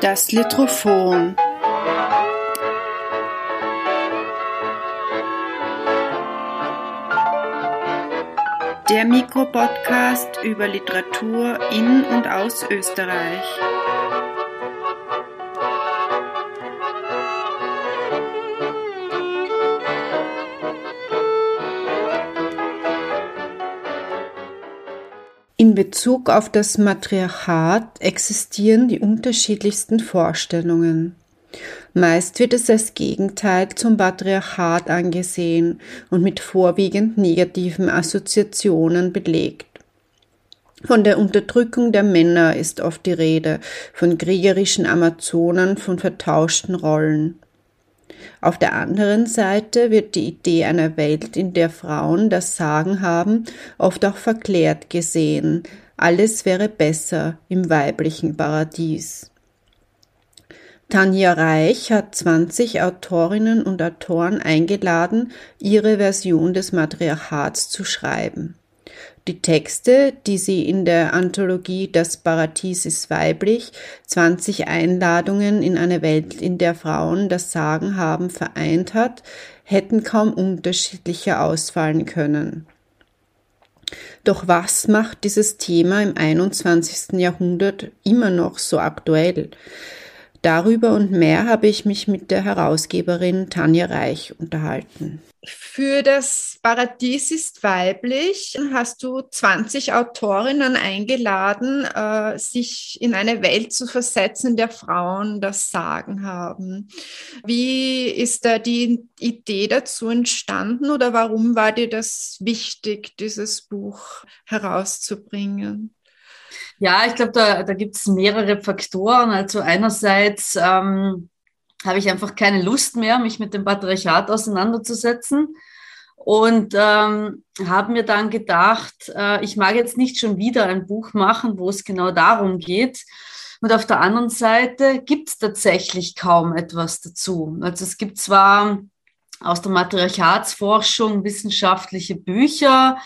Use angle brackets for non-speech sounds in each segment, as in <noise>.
Das Litrophon. Der Mikropodcast über Literatur in und aus Österreich. In Bezug auf das Matriarchat existieren die unterschiedlichsten Vorstellungen. Meist wird es als Gegenteil zum Patriarchat angesehen und mit vorwiegend negativen Assoziationen belegt. Von der Unterdrückung der Männer ist oft die Rede, von kriegerischen Amazonen, von vertauschten Rollen. Auf der anderen Seite wird die Idee einer Welt, in der Frauen das Sagen haben, oft auch verklärt gesehen. Alles wäre besser im weiblichen Paradies. Tanja Reich hat 20 Autorinnen und Autoren eingeladen, ihre Version des Matriarchats zu schreiben. Die Texte, die sie in der Anthologie Das Paradies ist weiblich, 20 Einladungen in eine Welt, in der Frauen das Sagen haben, vereint hat, hätten kaum unterschiedlicher ausfallen können. Doch was macht dieses Thema im 21. Jahrhundert immer noch so aktuell? Darüber und mehr habe ich mich mit der Herausgeberin Tanja Reich unterhalten. Für das Paradies ist weiblich hast du 20 Autorinnen eingeladen, äh, sich in eine Welt zu versetzen, in der Frauen das Sagen haben. Wie ist da die Idee dazu entstanden oder warum war dir das wichtig, dieses Buch herauszubringen? Ja, ich glaube, da, da gibt es mehrere Faktoren. Also einerseits ähm, habe ich einfach keine Lust mehr, mich mit dem Patriarchat auseinanderzusetzen. Und ähm, habe mir dann gedacht, äh, ich mag jetzt nicht schon wieder ein Buch machen, wo es genau darum geht. Und auf der anderen Seite gibt es tatsächlich kaum etwas dazu. Also es gibt zwar aus der Matriarchatsforschung wissenschaftliche Bücher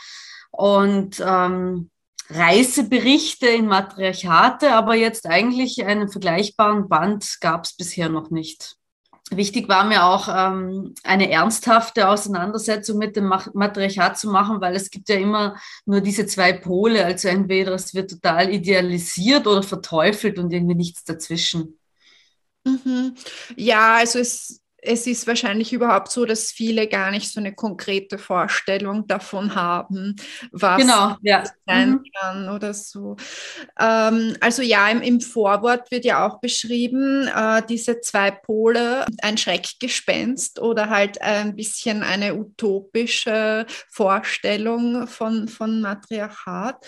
und ähm, Reiseberichte in Matriarchate, aber jetzt eigentlich einen vergleichbaren Band gab es bisher noch nicht. Wichtig war mir auch ähm, eine ernsthafte Auseinandersetzung mit dem Matriarchat zu machen, weil es gibt ja immer nur diese zwei Pole. Also entweder es wird total idealisiert oder verteufelt und irgendwie nichts dazwischen. Mhm. Ja, also es es ist wahrscheinlich überhaupt so, dass viele gar nicht so eine konkrete Vorstellung davon haben, was genau, ja. sein mhm. kann oder so. Ähm, also ja, im, im, Vorwort wird ja auch beschrieben, äh, diese zwei Pole, ein Schreckgespenst oder halt ein bisschen eine utopische Vorstellung von, von Matriarchat.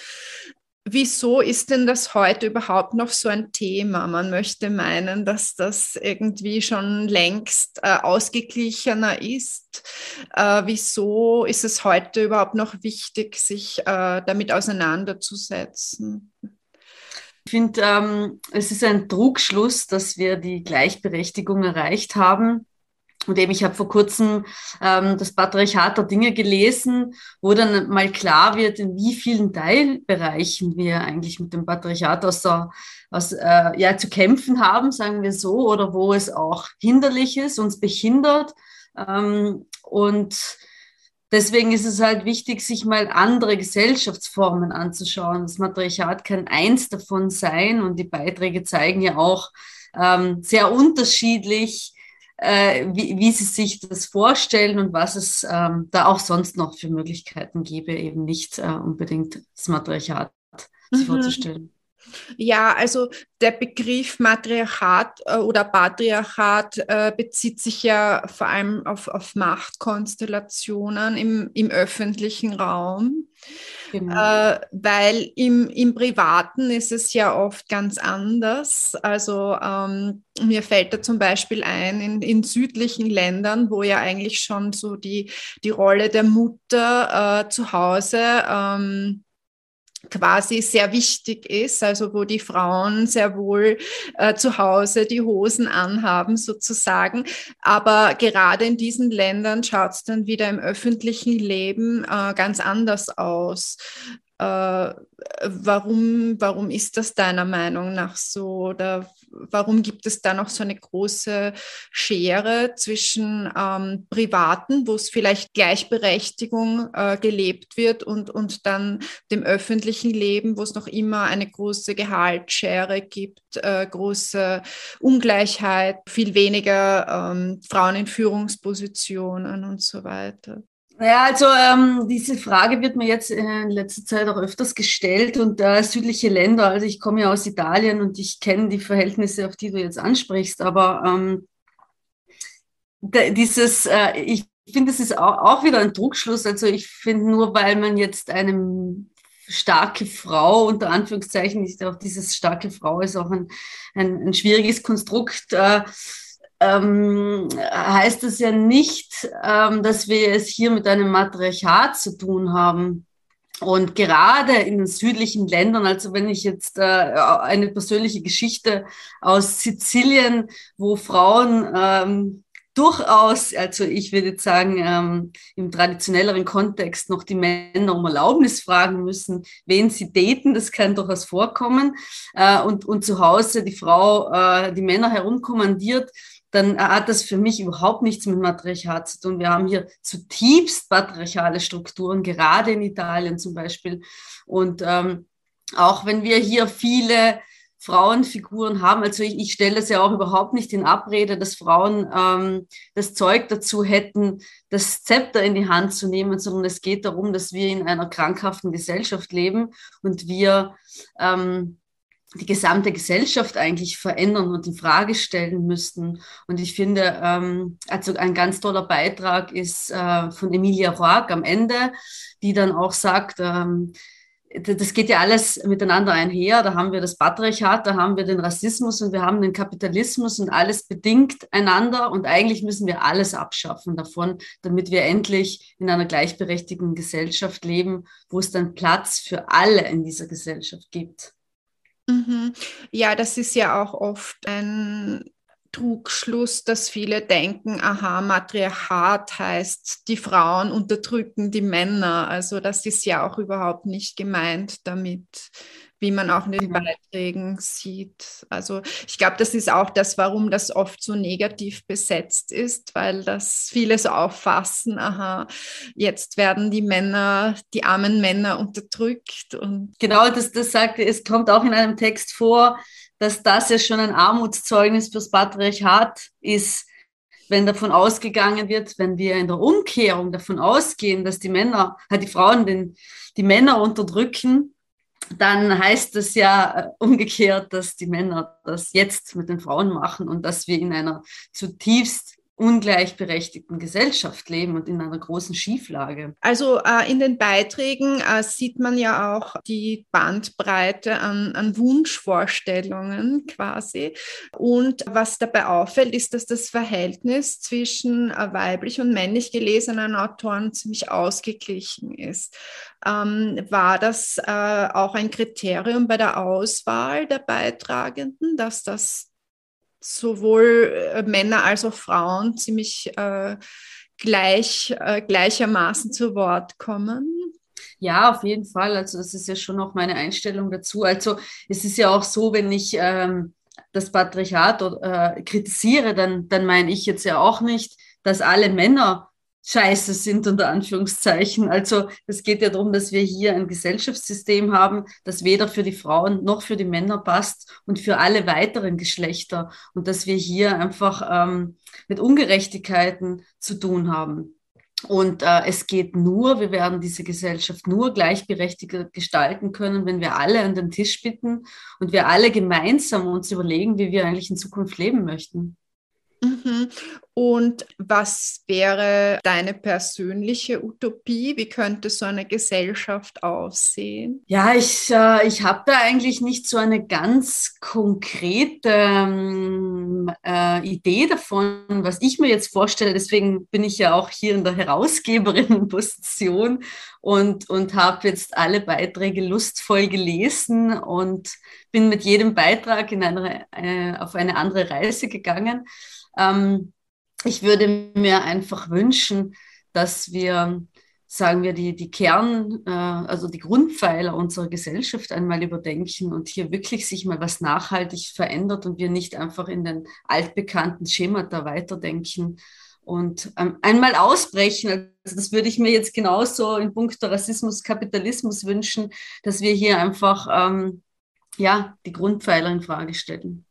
Wieso ist denn das heute überhaupt noch so ein Thema? Man möchte meinen, dass das irgendwie schon längst äh, ausgeglichener ist. Äh, wieso ist es heute überhaupt noch wichtig, sich äh, damit auseinanderzusetzen? Ich finde, ähm, es ist ein Trugschluss, dass wir die Gleichberechtigung erreicht haben. Und eben, ich habe vor kurzem ähm, das Patriarchat der Dinge gelesen, wo dann mal klar wird, in wie vielen Teilbereichen wir eigentlich mit dem Patriarchat aus, der, aus äh, ja, zu kämpfen haben, sagen wir so, oder wo es auch hinderlich ist, uns behindert. Ähm, und deswegen ist es halt wichtig, sich mal andere Gesellschaftsformen anzuschauen. Das Matriarchat kann eins davon sein und die Beiträge zeigen ja auch ähm, sehr unterschiedlich, äh, wie, wie sie sich das vorstellen und was es ähm, da auch sonst noch für Möglichkeiten gäbe, eben nicht äh, unbedingt das Matriarchat sich mhm. vorzustellen. Ja, also der Begriff Matriarchat äh, oder Patriarchat äh, bezieht sich ja vor allem auf, auf Machtkonstellationen im, im öffentlichen Raum. Genau. Äh, weil im, im Privaten ist es ja oft ganz anders. Also ähm, mir fällt da zum Beispiel ein, in, in südlichen Ländern, wo ja eigentlich schon so die, die Rolle der Mutter äh, zu Hause ähm, quasi sehr wichtig ist, also wo die Frauen sehr wohl äh, zu Hause die Hosen anhaben sozusagen. Aber gerade in diesen Ländern schaut es dann wieder im öffentlichen Leben äh, ganz anders aus. Äh, warum, warum ist das deiner Meinung nach so? Oder warum gibt es da noch so eine große Schere zwischen ähm, Privaten, wo es vielleicht Gleichberechtigung äh, gelebt wird, und, und dann dem öffentlichen Leben, wo es noch immer eine große Gehaltsschere gibt, äh, große Ungleichheit, viel weniger ähm, Frauen in Führungspositionen und so weiter? Ja, also ähm, diese Frage wird mir jetzt in letzter Zeit auch öfters gestellt und äh, südliche Länder, also ich komme ja aus Italien und ich kenne die Verhältnisse, auf die du jetzt ansprichst, aber ähm, dieses, äh, ich finde, es ist auch, auch wieder ein Druckschluss. Also ich finde, nur weil man jetzt eine starke Frau, unter Anführungszeichen, ist auch dieses starke Frau ist auch ein, ein, ein schwieriges Konstrukt. Äh, ähm, heißt das ja nicht, ähm, dass wir es hier mit einem Matriarchat zu tun haben. Und gerade in den südlichen Ländern, also wenn ich jetzt äh, eine persönliche Geschichte aus Sizilien, wo Frauen ähm, durchaus, also ich würde jetzt sagen, ähm, im traditionelleren Kontext noch die Männer um Erlaubnis fragen müssen, wen sie daten, das kann durchaus vorkommen. Äh, und, und zu Hause die Frau äh, die Männer herumkommandiert, dann hat das für mich überhaupt nichts mit Matriarchat zu tun. Wir haben hier zutiefst patriarchale Strukturen, gerade in Italien zum Beispiel. Und ähm, auch wenn wir hier viele Frauenfiguren haben, also ich, ich stelle es ja auch überhaupt nicht in Abrede, dass Frauen ähm, das Zeug dazu hätten, das Zepter in die Hand zu nehmen, sondern es geht darum, dass wir in einer krankhaften Gesellschaft leben und wir ähm, die gesamte Gesellschaft eigentlich verändern und in Frage stellen müssten. Und ich finde, ähm, also ein ganz toller Beitrag ist äh, von Emilia Roark am Ende, die dann auch sagt, ähm, das geht ja alles miteinander einher. Da haben wir das Patriarchat, da haben wir den Rassismus und wir haben den Kapitalismus und alles bedingt einander. Und eigentlich müssen wir alles abschaffen davon, damit wir endlich in einer gleichberechtigten Gesellschaft leben, wo es dann Platz für alle in dieser Gesellschaft gibt. Mhm. Ja, das ist ja auch oft ein Trugschluss, dass viele denken, aha, Matriarchat heißt, die Frauen unterdrücken die Männer. Also das ist ja auch überhaupt nicht gemeint damit wie man auch in den. Beiträgen sieht. Also ich glaube, das ist auch das, warum das oft so negativ besetzt ist, weil das viele so auffassen, aha, jetzt werden die Männer, die armen Männer unterdrückt. Und genau, das, das sagt, es kommt auch in einem Text vor, dass das ja schon ein Armutszeugnis fürs Patriarchat ist, wenn davon ausgegangen wird, wenn wir in der Umkehrung davon ausgehen, dass die Männer, die Frauen den, die Männer unterdrücken, dann heißt es ja äh, umgekehrt, dass die Männer das jetzt mit den Frauen machen und dass wir in einer zutiefst ungleichberechtigten Gesellschaft leben und in einer großen Schieflage. Also äh, in den Beiträgen äh, sieht man ja auch die Bandbreite an, an, Wunschvorstellungen quasi. Und was dabei auffällt, ist, dass das Verhältnis zwischen äh, weiblich und männlich gelesenen Autoren ziemlich ausgeglichen ist. Ähm, war das äh, auch ein Kriterium bei der Auswahl der Beitragenden, dass das sowohl äh, Männer als auch Frauen ziemlich äh, gleich, äh, gleichermaßen zu Wort kommen. Ja, auf jeden Fall. Also das ist ja schon auch meine Einstellung dazu. Also es ist ja auch so, wenn ich ähm, das Patriarchat äh, kritisiere, dann, dann meine ich jetzt ja auch nicht, dass alle Männer scheiße sind, unter Anführungszeichen. Also es geht ja darum, dass wir hier ein Gesellschaftssystem haben, das weder für die Frauen noch für die Männer passt und für alle weiteren Geschlechter und dass wir hier einfach ähm, mit Ungerechtigkeiten zu tun haben. Und äh, es geht nur, wir werden diese Gesellschaft nur gleichberechtigt gestalten können, wenn wir alle an den Tisch bitten und wir alle gemeinsam uns überlegen, wie wir eigentlich in Zukunft leben möchten. Mhm. Und was wäre deine persönliche Utopie? Wie könnte so eine Gesellschaft aussehen? Ja, ich, äh, ich habe da eigentlich nicht so eine ganz konkrete ähm, äh, Idee davon, was ich mir jetzt vorstelle. Deswegen bin ich ja auch hier in der Herausgeberinnenposition und, und habe jetzt alle Beiträge lustvoll gelesen und bin mit jedem Beitrag in eine, äh, auf eine andere Reise gegangen. Ähm, ich würde mir einfach wünschen, dass wir sagen wir, die, die Kern, äh, also die Grundpfeiler unserer Gesellschaft einmal überdenken und hier wirklich sich mal was nachhaltig verändert und wir nicht einfach in den altbekannten Schemata weiterdenken und ähm, einmal ausbrechen. Also das würde ich mir jetzt genauso in puncto Rassismus, Kapitalismus wünschen, dass wir hier einfach ähm, ja, die Grundpfeiler in Frage stellen.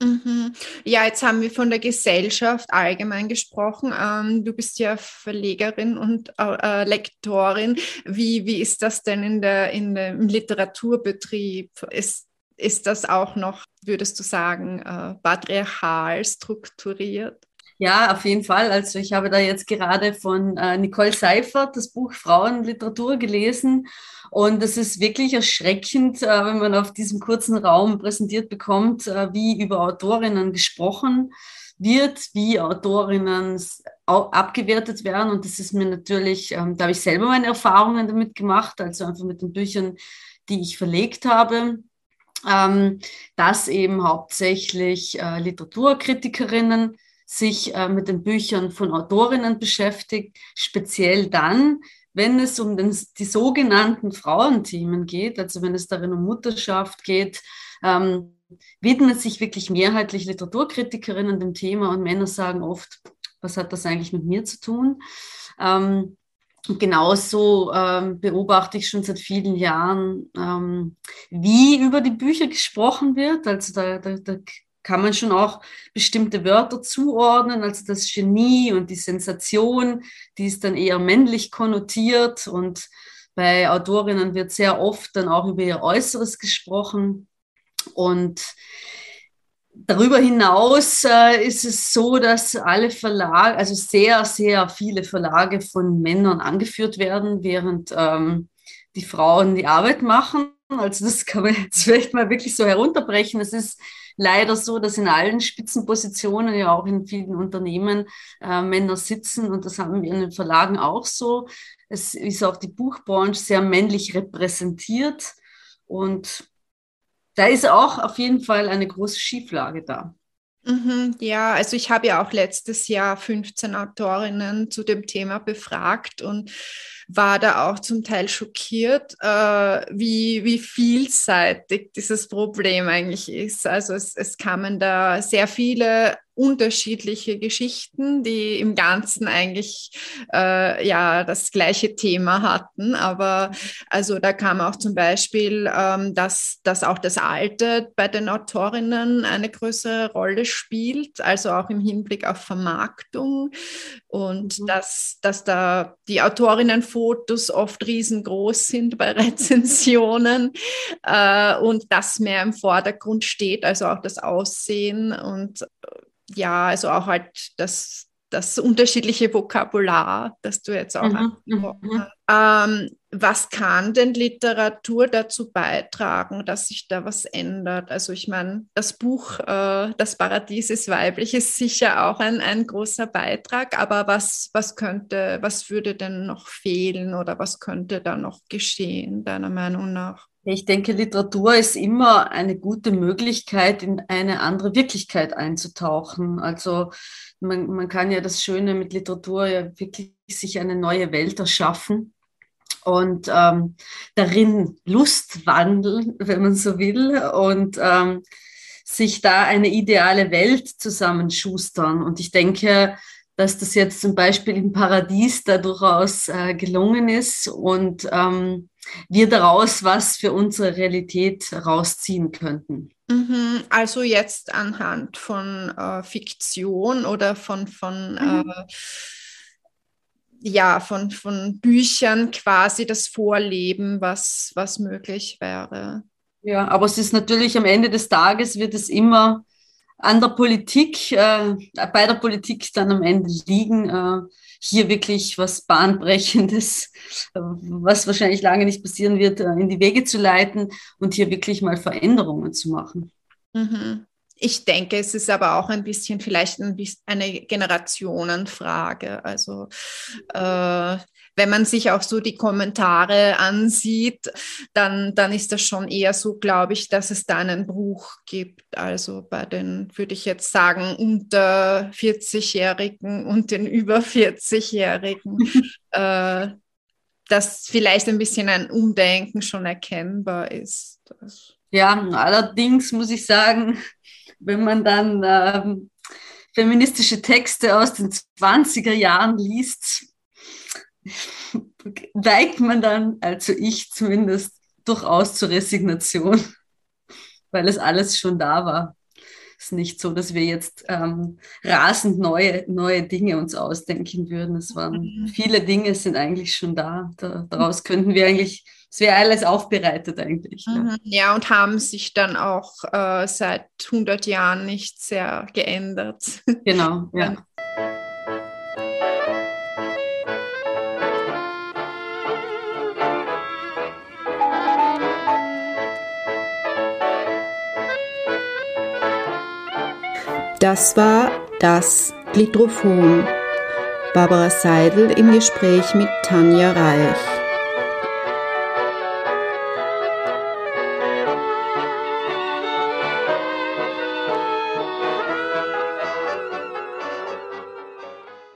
Mhm. Ja, jetzt haben wir von der Gesellschaft allgemein gesprochen. Ähm, du bist ja Verlegerin und äh, Lektorin. Wie, wie ist das denn in der, in der, im Literaturbetrieb? Ist, ist das auch noch, würdest du sagen, äh, patriarchal strukturiert? Ja, auf jeden Fall. Also ich habe da jetzt gerade von äh, Nicole Seifert das Buch Frauenliteratur gelesen und es ist wirklich erschreckend, äh, wenn man auf diesem kurzen Raum präsentiert bekommt, äh, wie über Autorinnen gesprochen wird, wie Autorinnen abgewertet werden. Und das ist mir natürlich, ähm, da habe ich selber meine Erfahrungen damit gemacht, also einfach mit den Büchern, die ich verlegt habe. Ähm, dass eben hauptsächlich äh, Literaturkritikerinnen sich äh, mit den Büchern von Autorinnen beschäftigt, speziell dann, wenn es um den, die sogenannten Frauenthemen geht, also wenn es darin um Mutterschaft geht, ähm, widmet sich wirklich mehrheitlich Literaturkritikerinnen dem Thema und Männer sagen oft, was hat das eigentlich mit mir zu tun? Ähm, genauso ähm, beobachte ich schon seit vielen Jahren, ähm, wie über die Bücher gesprochen wird. Also da, da, da kann man schon auch bestimmte Wörter zuordnen, also das Genie und die Sensation, die ist dann eher männlich konnotiert und bei Autorinnen wird sehr oft dann auch über ihr Äußeres gesprochen und Darüber hinaus äh, ist es so, dass alle Verlage, also sehr, sehr viele Verlage von Männern angeführt werden, während ähm, die Frauen die Arbeit machen. Also das kann man jetzt <laughs> vielleicht mal wirklich so herunterbrechen. Es ist leider so, dass in allen Spitzenpositionen, ja auch in vielen Unternehmen, äh, Männer sitzen und das haben wir in den Verlagen auch so. Es ist auch die Buchbranche sehr männlich repräsentiert und da ist auch auf jeden Fall eine große Schieflage da. Mhm, ja, also ich habe ja auch letztes Jahr 15 Autorinnen zu dem Thema befragt und war da auch zum Teil schockiert, äh, wie, wie vielseitig dieses Problem eigentlich ist. Also es, es kamen da sehr viele unterschiedliche Geschichten, die im Ganzen eigentlich äh, ja das gleiche Thema hatten. Aber also da kam auch zum Beispiel, ähm, dass, dass auch das Alter bei den Autorinnen eine größere Rolle spielt, also auch im Hinblick auf Vermarktung und mhm. dass, dass da die Autorinnenfotos oft riesengroß sind bei <laughs> Rezensionen äh, und das mehr im Vordergrund steht, also auch das Aussehen und ja, also auch halt das, das unterschiedliche Vokabular, das du jetzt auch mhm, angesprochen mhm. hast. Ähm, was kann denn Literatur dazu beitragen, dass sich da was ändert? Also ich meine, das Buch äh, Das Paradies ist weiblich ist sicher auch ein, ein großer Beitrag, aber was, was könnte, was würde denn noch fehlen oder was könnte da noch geschehen, deiner Meinung nach? Ich denke, Literatur ist immer eine gute Möglichkeit, in eine andere Wirklichkeit einzutauchen. Also man, man kann ja das Schöne mit Literatur ja wirklich sich eine neue Welt erschaffen und ähm, darin Lust wandeln, <laughs> wenn man so will, und ähm, sich da eine ideale Welt zusammenschustern. Und ich denke, dass das jetzt zum Beispiel im Paradies da durchaus äh, gelungen ist und ähm, wir daraus was für unsere Realität rausziehen könnten. Mhm, also jetzt anhand von äh, Fiktion oder von, von mhm. äh, ja, von, von Büchern quasi das Vorleben, was, was möglich wäre. Ja, aber es ist natürlich am Ende des Tages wird es immer an der Politik, äh, bei der Politik dann am Ende liegen, äh, hier wirklich was Bahnbrechendes, was wahrscheinlich lange nicht passieren wird, äh, in die Wege zu leiten und hier wirklich mal Veränderungen zu machen. Mhm. Ich denke, es ist aber auch ein bisschen vielleicht ein bisschen eine Generationenfrage. Also äh, wenn man sich auch so die Kommentare ansieht, dann, dann ist das schon eher so, glaube ich, dass es da einen Bruch gibt. Also bei den, würde ich jetzt sagen, unter 40-Jährigen und den über 40-Jährigen. <laughs> äh, dass vielleicht ein bisschen ein Umdenken schon erkennbar ist. Ja, allerdings muss ich sagen, wenn man dann ähm, feministische Texte aus den 20er Jahren liest, neigt man dann, also ich zumindest, durchaus zur Resignation, <laughs> weil es alles schon da war. Es ist nicht so, dass wir jetzt ähm, rasend neue, neue Dinge uns ausdenken würden. Es waren mhm. viele Dinge sind eigentlich schon da. da daraus könnten wir eigentlich, es wäre alles aufbereitet eigentlich. Mhm. Ja. ja. und haben sich dann auch äh, seit 100 Jahren nicht sehr geändert. <laughs> Genau, ja. Das war das Glitrophon. Barbara Seidel im Gespräch mit Tanja Reich.